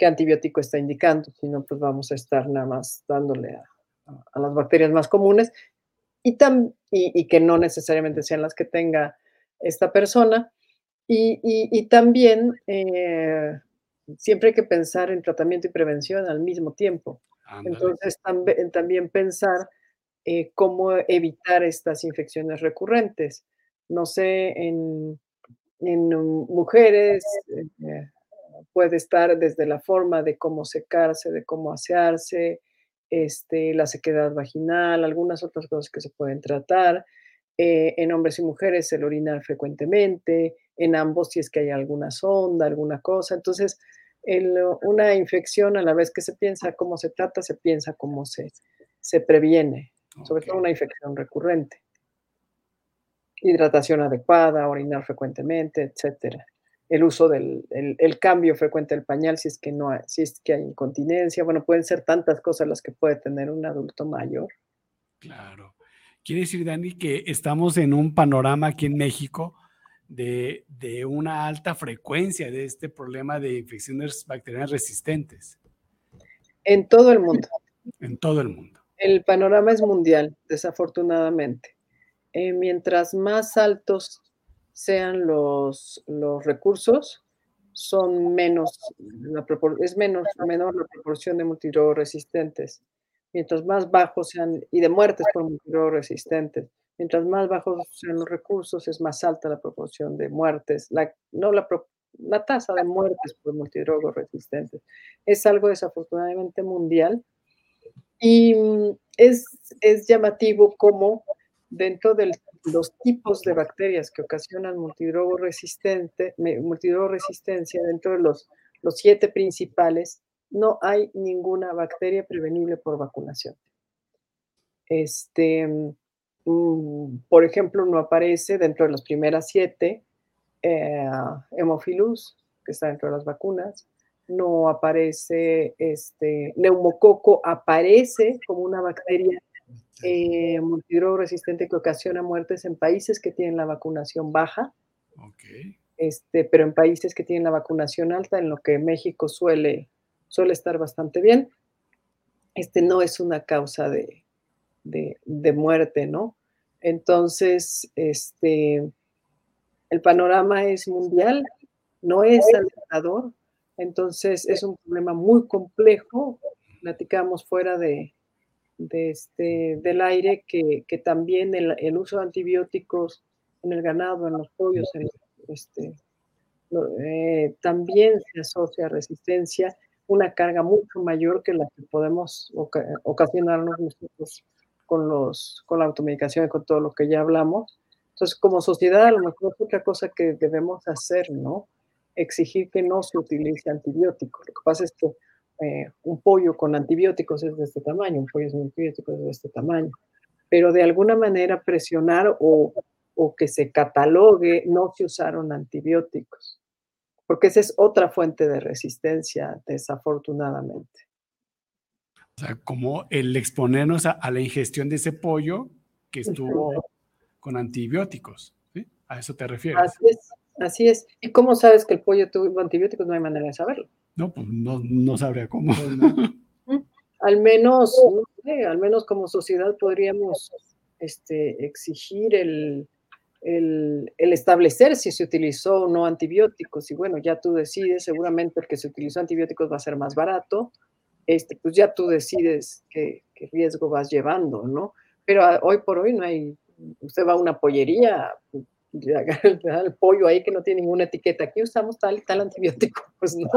antibiótico está indicando. Si no, pues vamos a estar nada más dándole a, las bacterias más comunes y, y que no necesariamente sean las que tenga esta persona y, también eh, siempre hay que pensar en tratamiento y prevención al mismo tiempo. Entonces, también pensar eh, cómo evitar estas infecciones recurrentes. No sé, en, mujeres eh, puede estar desde la forma de cómo secarse, de cómo asearse, este, la sequedad vaginal, algunas otras cosas que se pueden tratar. en hombres y mujeres, el orinar frecuentemente, en ambos si es que hay alguna sonda, alguna cosa. Entonces, una infección a la vez que se piensa cómo se trata, se piensa cómo se, se previene, sobre todo una infección recurrente. Hidratación adecuada, orinar frecuentemente, etcétera. El uso del el, cambio frecuente del pañal si es que no hay, si es que hay incontinencia. Bueno, pueden ser tantas cosas las que puede tener un adulto mayor. Claro. Quiere decir, Dani, que estamos en un panorama aquí en México de, una alta frecuencia de este problema de infecciones bacterianas resistentes. En todo el mundo. En todo el mundo. El panorama es mundial, desafortunadamente. Eh, mientras más altos sean los, los recursos, son menos, es menos, menor la proporción de multidrogos resistentes. Mientras más bajos sean, y de muertes por multidrogos resistentes, Mientras más bajos sean los recursos, es más alta la proporción de muertes, la, no la, la tasa de muertes por multidrogos resistentes. Es algo desafortunadamente mundial y mm, es, es llamativo como dentro de los tipos de bacterias que ocasionan multidrogo resistente, multidrogo resistencia, dentro de los, los siete principales, no hay ninguna bacteria prevenible por vacunación. Este, mm, por ejemplo, no aparece dentro de las primeras siete eh, Hemophilus, que está dentro de las vacunas. No aparece este neumococo, aparece como una bacteria eh, resistente que ocasiona muertes en países que tienen la vacunación baja. este, pero en países que tienen la vacunación alta, en lo que México suele, suele estar bastante bien, este no es una causa de, de, muerte, ¿no? Entonces, este, el panorama es mundial, no es alentador, entonces es un problema muy complejo. Platicamos fuera de, de este, del aire que, que también el, el, uso de antibióticos en el ganado, en los pollos, este, eh, también se asocia a resistencia, una carga mucho mayor que la que podemos ocasionarnos nosotros con, los, con la automedicación y con todo lo que ya hablamos. Entonces, como sociedad, a lo mejor es otra cosa que debemos hacer, ¿no? Exigir que no se utilice antibióticos. Lo que pasa es que eh, un pollo con antibióticos es de este tamaño, un pollo sin antibióticos es de este tamaño. Pero de alguna manera presionar o, o que se catalogue no se usaron antibióticos, porque esa es otra fuente de resistencia, desafortunadamente. O sea, como el exponernos a, la ingestión de ese pollo que estuvo con antibióticos. ¿sí? ¿A eso te refieres? Así es, así es. ¿Y cómo sabes que el pollo tuvo antibióticos? No hay manera de saberlo. No, pues no, no sabría cómo. al menos, al menos como sociedad podríamos este, exigir el, el, el, establecer si se utilizó o no antibióticos. Y bueno, ya tú decides, seguramente el que se utilizó antibióticos va a ser más barato, este, pues ya tú decides qué, riesgo vas llevando, ¿no? Pero hoy por hoy no hay, usted va a una pollería, el pollo ahí que no tiene ninguna etiqueta, aquí usamos tal y tal antibiótico, pues no.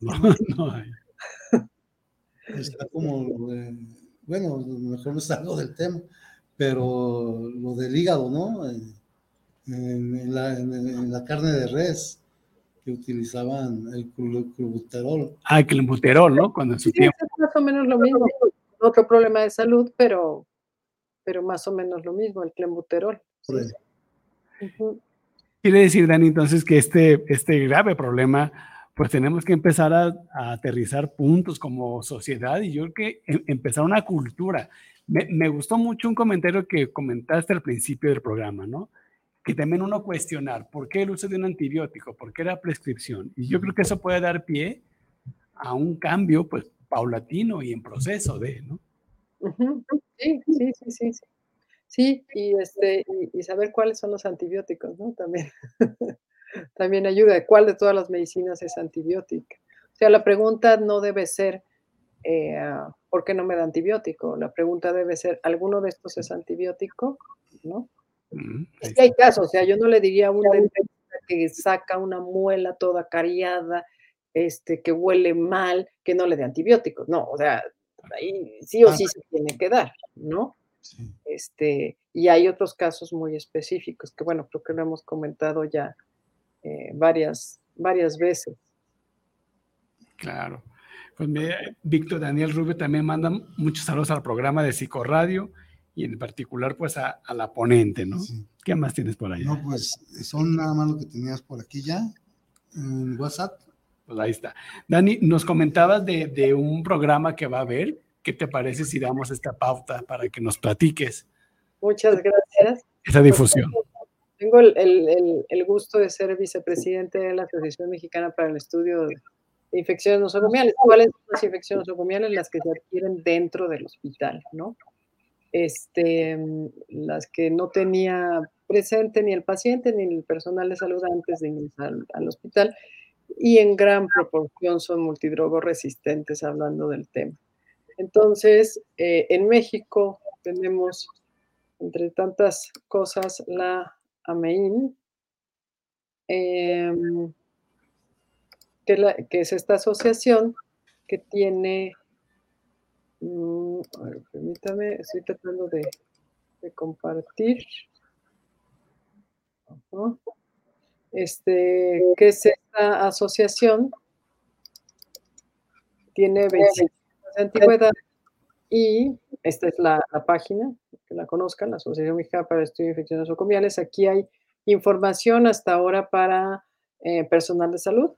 No, hay. Está como, bueno, mejor no salgo del tema, pero lo del hígado, ¿no? En, la, en la carne de res, que utilizaban el clenbuterol. Ah, el clenbuterol, ¿no? Cuando sí, Es más o menos lo mismo. Otro problema de salud, pero, pero más o menos lo mismo, el clenbuterol. Quiere decir, Dani, entonces que este, este grave problema, pues tenemos que empezar a, aterrizar puntos como sociedad y yo creo que em, empezar una cultura. Me, me gustó mucho un comentario que comentaste al principio del programa, ¿no? que también uno cuestionar por qué el uso de un antibiótico, por qué la prescripción. Y yo creo que eso puede dar pie a un cambio, pues, paulatino y en proceso de, ¿no? Sí, sí, sí, sí. Sí, y, este, y, saber cuáles son los antibióticos, ¿no? También, también ayuda. ¿Cuál de todas las medicinas es antibiótica? O sea, la pregunta no debe ser, eh, ¿por qué no me da antibiótico? La pregunta debe ser, ¿alguno de estos es antibiótico? ¿No? Es que hay casos, o sea, yo no le diría a un dentista que saca una muela toda cariada, este, que huele mal, que no le dé antibióticos. No, o sea, ahí sí o sí se tiene que dar, ¿no? Este, y hay otros casos muy específicos que, bueno, creo que lo hemos comentado ya eh, varias, varias veces. Claro. Pues Víctor Daniel Rubio también manda muchos saludos al programa de Psicoradio y en particular pues a, la ponente, ¿no? ¿Qué más tienes por ahí? No, pues son nada más lo que tenías por aquí ya en WhatsApp. Pues ahí está. Dani, nos comentabas de, un programa que va a haber. ¿Qué te parece si damos esta pauta para que nos platiques? Muchas gracias. Esa difusión. Tengo el, gusto de ser vicepresidente de la Asociación Mexicana para el Estudio de Infecciones Nosocomiales. ¿Cuáles son las infecciones nosocomiales? Las que se adquieren dentro del hospital, ¿no? este, las que no tenía presente ni el paciente ni el personal de salud antes de ingresar al, hospital y en gran proporción son multidrogos resistentes hablando del tema. Entonces, eh, en México tenemos, entre tantas cosas, la AMEIN, em, que, que, es esta asociación que tiene Mm, a ver, permítame, estoy tratando de, compartir. Este, ¿qué es esta asociación? Tiene 25 años de antigüedad y esta es la, página, que la conozcan, la Asociación Mexicana para el Estudio de Infecciones Nosocomiales. Aquí hay información hasta ahora para eh, personal de salud,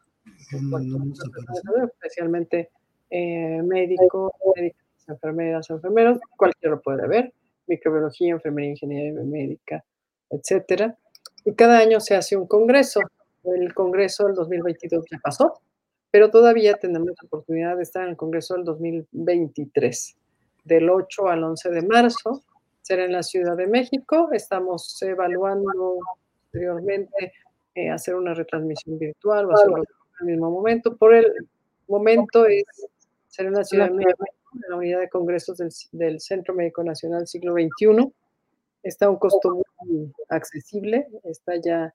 especialmente eh, médico, médico enfermeras, enfermeros, cualquiera lo puede ver, microbiología, enfermería, ingeniería médica, etcétera. Y cada año se hace un congreso. el Congreso del 2022 ya pasó, pero todavía tenemos la oportunidad de estar en el Congreso del 2023, del 8 al 11 de marzo. Será en la Ciudad de México. Estamos evaluando posteriormente eh, hacer una retransmisión virtual o hacerlo el mismo momento. Por el momento es ser en la Ciudad de México, en la unidad de congresos del, Centro Médico Nacional Siglo XXI. Está a un costo muy accesible, está ya,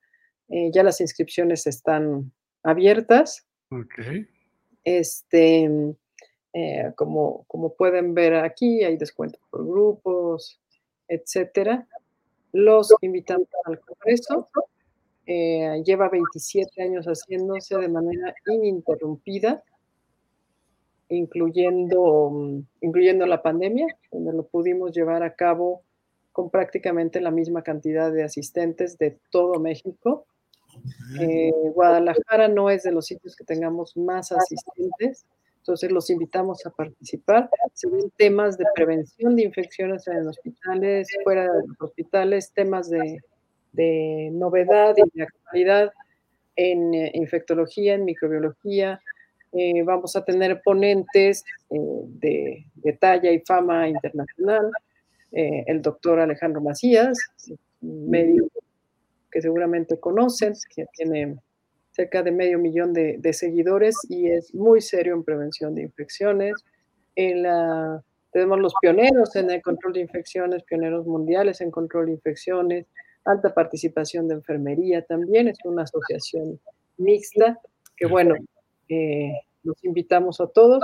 eh, ya las inscripciones están abiertas. Ok. Este, eh, como, como pueden ver aquí, hay descuentos por grupos, etcétera. Los invitamos al congreso. Eh, lleva 27 años haciéndose de manera ininterrumpida, incluyendo, mm, incluyendo la pandemia, donde lo pudimos llevar a cabo con prácticamente la misma cantidad de asistentes de todo México. Eh, Guadalajara no es de los sitios que tengamos más asistentes, entonces los invitamos a participar. Se ven temas de prevención de infecciones en hospitales, fuera de los hospitales, temas de de novedad y de actualidad en eh, infectología, en microbiología. Eh, vamos a tener ponentes eh, de, talla y fama internacional. el doctor Alejandro Macías, médico que seguramente conocen, que tiene cerca de medio millón de, seguidores y es muy serio en prevención de infecciones. tenemos los pioneros en el control de infecciones, pioneros mundiales en control de infecciones, alta participación de enfermería también, es una asociación mixta, que bueno, eh, los invitamos a todos.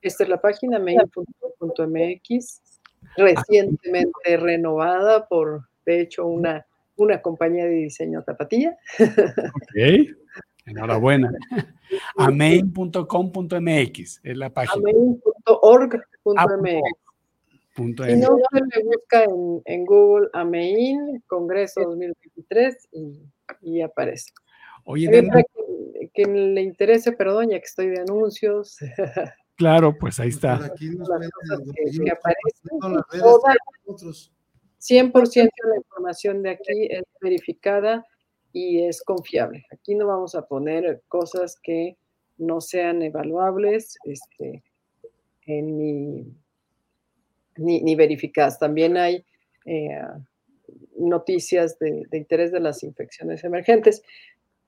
Esta es la página mail.mx, recientemente renovada por, de hecho, una, una compañía de diseño tapatía. Ok, enhorabuena. Amain.com.mx es la página. Amain.org.mx. Y no, se me busca en, Google Amein, Congreso 2023 y, aparece. Oye, que, le interese, perdón, ya que estoy de anuncios. Claro, pues ahí está. 100% de la información de aquí es verificada y es confiable. Aquí no vamos a poner cosas que no sean evaluables este, en mi ni, verificadas. También hay eh, noticias de, interés de las infecciones emergentes.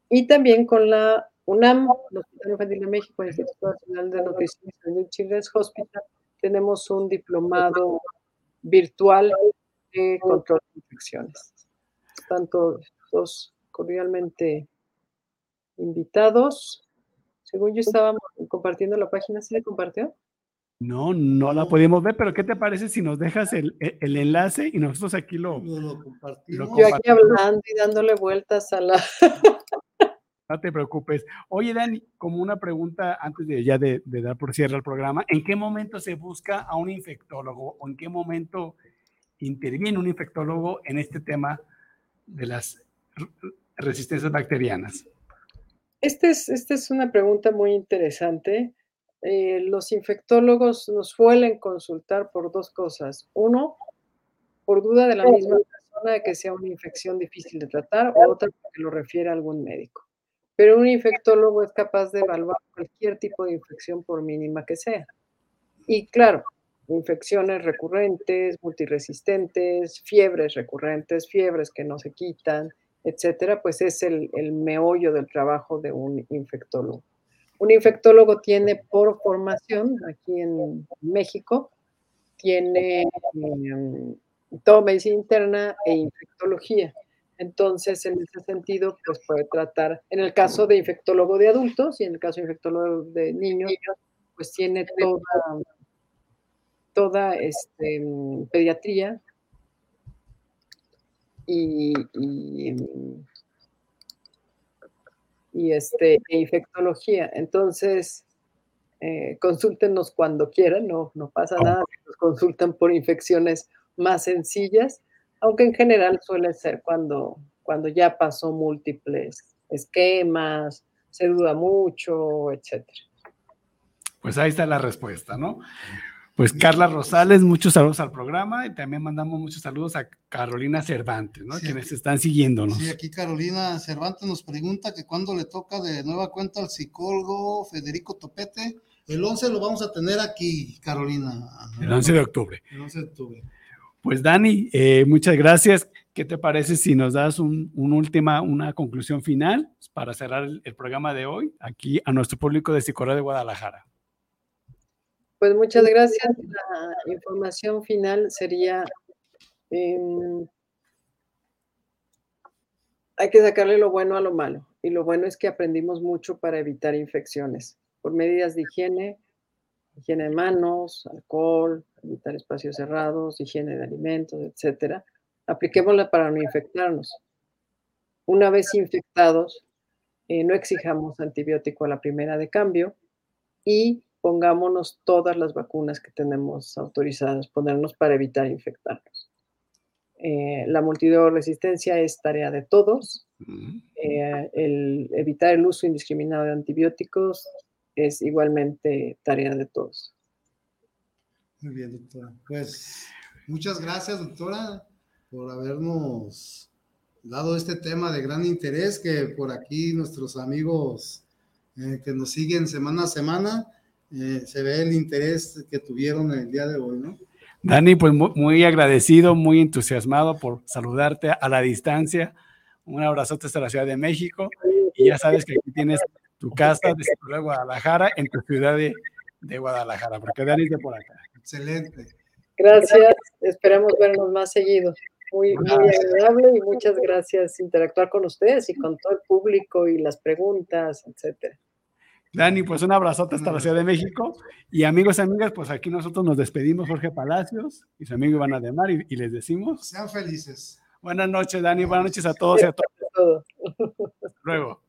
Y también con la UNAM, el Hospital Infantil de México, el Instituto Nacional de Nutrición y Children's Hospital, tenemos un diplomado virtual de control de infecciones. Están todos cordialmente invitados. Según yo estábamos compartiendo la página, ¿se le compartió? No, no la podemos ver, pero ¿qué te parece si nos dejas el, e, enlace y nosotros aquí lo, compartimos? Yo aquí hablando y dándole vueltas a la... No te preocupes. Oye, Dani, como una pregunta antes de ya de, dar por cierre el programa, ¿en qué momento se busca a un infectólogo o en qué momento interviene un infectólogo en este tema de las resistencias bacterianas? Esta es, esta es una pregunta muy interesante eh, los infectólogos nos suelen consultar por dos cosas. Uno, por duda de la misma persona de que sea una infección difícil de tratar, o otra porque lo refiere a algún médico. Pero un infectólogo es capaz de evaluar cualquier tipo de infección por mínima que sea. Y claro, infecciones recurrentes, multiresistentes, fiebres recurrentes, fiebres que no se quitan, etcétera, pues es el meollo del trabajo de un infectólogo. Un infectólogo tiene por formación, aquí en México, tiene eh, todo medicina interna e infectología. Entonces, en ese sentido, pues puede tratar, en el caso de infectólogo de adultos y en el caso de infectólogo de niños, pues tiene toda, toda este, pediatría y y este, e infectología. Entonces, eh, consúltenos cuando quieran, no, no pasa nada, nos consultan por infecciones más sencillas, aunque en general suele ser cuando, cuando ya pasó múltiples esquemas, se duda mucho, etcétera. Pues ahí está la respuesta, ¿no? Pues Carla Rosales, muchos saludos al programa y también mandamos muchos saludos a Carolina Cervantes, ¿no? Quienes están siguiéndonos. Sí, aquí Carolina Cervantes nos pregunta que cuándo le toca de nueva cuenta al psicólogo Federico Topete. El 11 lo vamos a tener aquí, Carolina. El 11 de octubre. El 11 de octubre. Pues Dani, eh, muchas gracias. ¿Qué te parece si nos das un, última, una conclusión final para cerrar el, programa de hoy aquí a nuestro público de Psicorrea de Guadalajara? Pues muchas gracias. La información final sería, em, hay que sacarle lo bueno a lo malo. Y lo bueno es que aprendimos mucho para evitar infecciones por medidas de higiene, higiene de manos, alcohol, evitar espacios cerrados, higiene de alimentos, etcétera. Apliquémosla para no infectarnos. Una vez infectados, eh, no exijamos antibiótico a la primera de cambio y pongámonos todas las vacunas que tenemos autorizadas, ponernos para evitar infectarnos. Eh, la multidoresistencia es tarea de todos. Eh, el evitar el uso indiscriminado de antibióticos es igualmente tarea de todos. Muy bien, doctora. Pues muchas gracias, doctora, por habernos dado este tema de gran interés que por aquí nuestros amigos eh, que nos siguen semana a semana eh, se ve el interés que tuvieron el día de hoy, ¿no? Dani, pues muy, agradecido, muy entusiasmado por saludarte a la distancia. Un abrazote hasta la Ciudad de México. Y ya sabes que aquí tienes tu casa de de Guadalajara en tu ciudad de, Guadalajara, porque Dani es de por acá. Excelente. Gracias, esperamos vernos más seguido. Muy, muy agradable y muchas gracias interactuar con ustedes y con todo el público y las preguntas, etcétera. Dani, pues un abrazote hasta la Ciudad de México. Y amigos y amigas, pues aquí nosotros nos despedimos, Jorge Palacios y su amigo Iván Ademar, y, y les decimos. Sean felices. Buenas noches, Dani. Buenas noches a todos y a todos. Hasta luego.